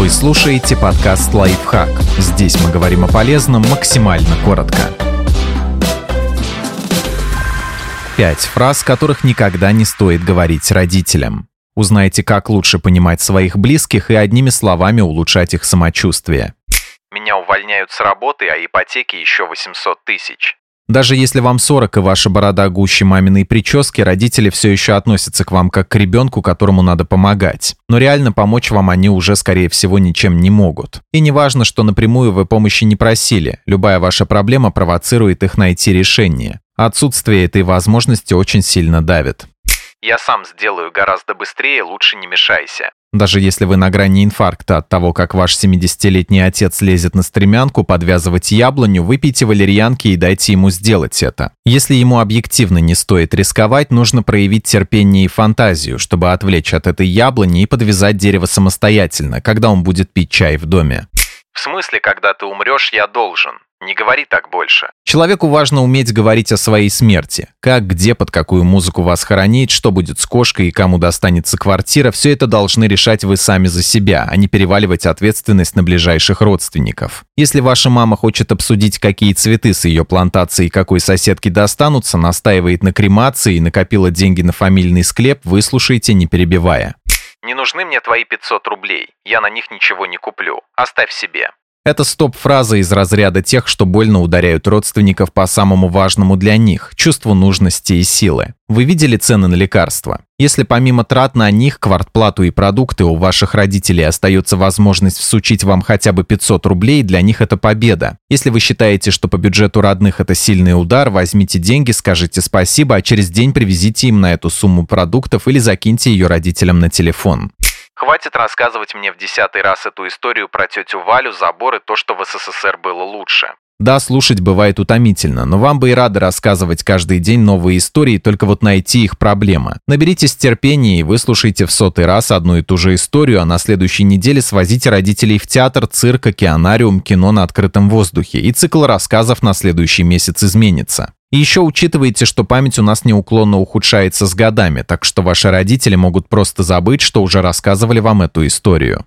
Вы слушаете подкаст «Лайфхак». Здесь мы говорим о полезном максимально коротко. Пять фраз, которых никогда не стоит говорить родителям. Узнайте, как лучше понимать своих близких и одними словами улучшать их самочувствие. Меня увольняют с работы, а ипотеки еще 800 тысяч. Даже если вам 40 и ваша борода гуще маминой прически, родители все еще относятся к вам как к ребенку, которому надо помогать. Но реально помочь вам они уже, скорее всего, ничем не могут. И не важно, что напрямую вы помощи не просили. Любая ваша проблема провоцирует их найти решение. Отсутствие этой возможности очень сильно давит. Я сам сделаю гораздо быстрее, лучше не мешайся. Даже если вы на грани инфаркта от того, как ваш 70-летний отец лезет на стремянку подвязывать яблоню, выпейте валерьянки и дайте ему сделать это. Если ему объективно не стоит рисковать, нужно проявить терпение и фантазию, чтобы отвлечь от этой яблони и подвязать дерево самостоятельно, когда он будет пить чай в доме. В смысле, когда ты умрешь, я должен? Не говори так больше. Человеку важно уметь говорить о своей смерти. Как, где, под какую музыку вас хоронить, что будет с кошкой и кому достанется квартира, все это должны решать вы сами за себя, а не переваливать ответственность на ближайших родственников. Если ваша мама хочет обсудить, какие цветы с ее плантацией какой соседке достанутся, настаивает на кремации и накопила деньги на фамильный склеп, выслушайте, не перебивая. Не нужны мне твои 500 рублей. Я на них ничего не куплю. Оставь себе. Это стоп-фраза из разряда тех, что больно ударяют родственников по самому важному для них – чувству нужности и силы. Вы видели цены на лекарства? Если помимо трат на них, квартплату и продукты у ваших родителей остается возможность всучить вам хотя бы 500 рублей, для них это победа. Если вы считаете, что по бюджету родных это сильный удар, возьмите деньги, скажите спасибо, а через день привезите им на эту сумму продуктов или закиньте ее родителям на телефон. Хватит рассказывать мне в десятый раз эту историю про тетю Валю, забор и то, что в СССР было лучше. Да, слушать бывает утомительно, но вам бы и рады рассказывать каждый день новые истории, только вот найти их проблема. Наберитесь терпения и выслушайте в сотый раз одну и ту же историю, а на следующей неделе свозите родителей в театр, цирк, океанариум, кино на открытом воздухе, и цикл рассказов на следующий месяц изменится. И еще учитывайте, что память у нас неуклонно ухудшается с годами, так что ваши родители могут просто забыть, что уже рассказывали вам эту историю.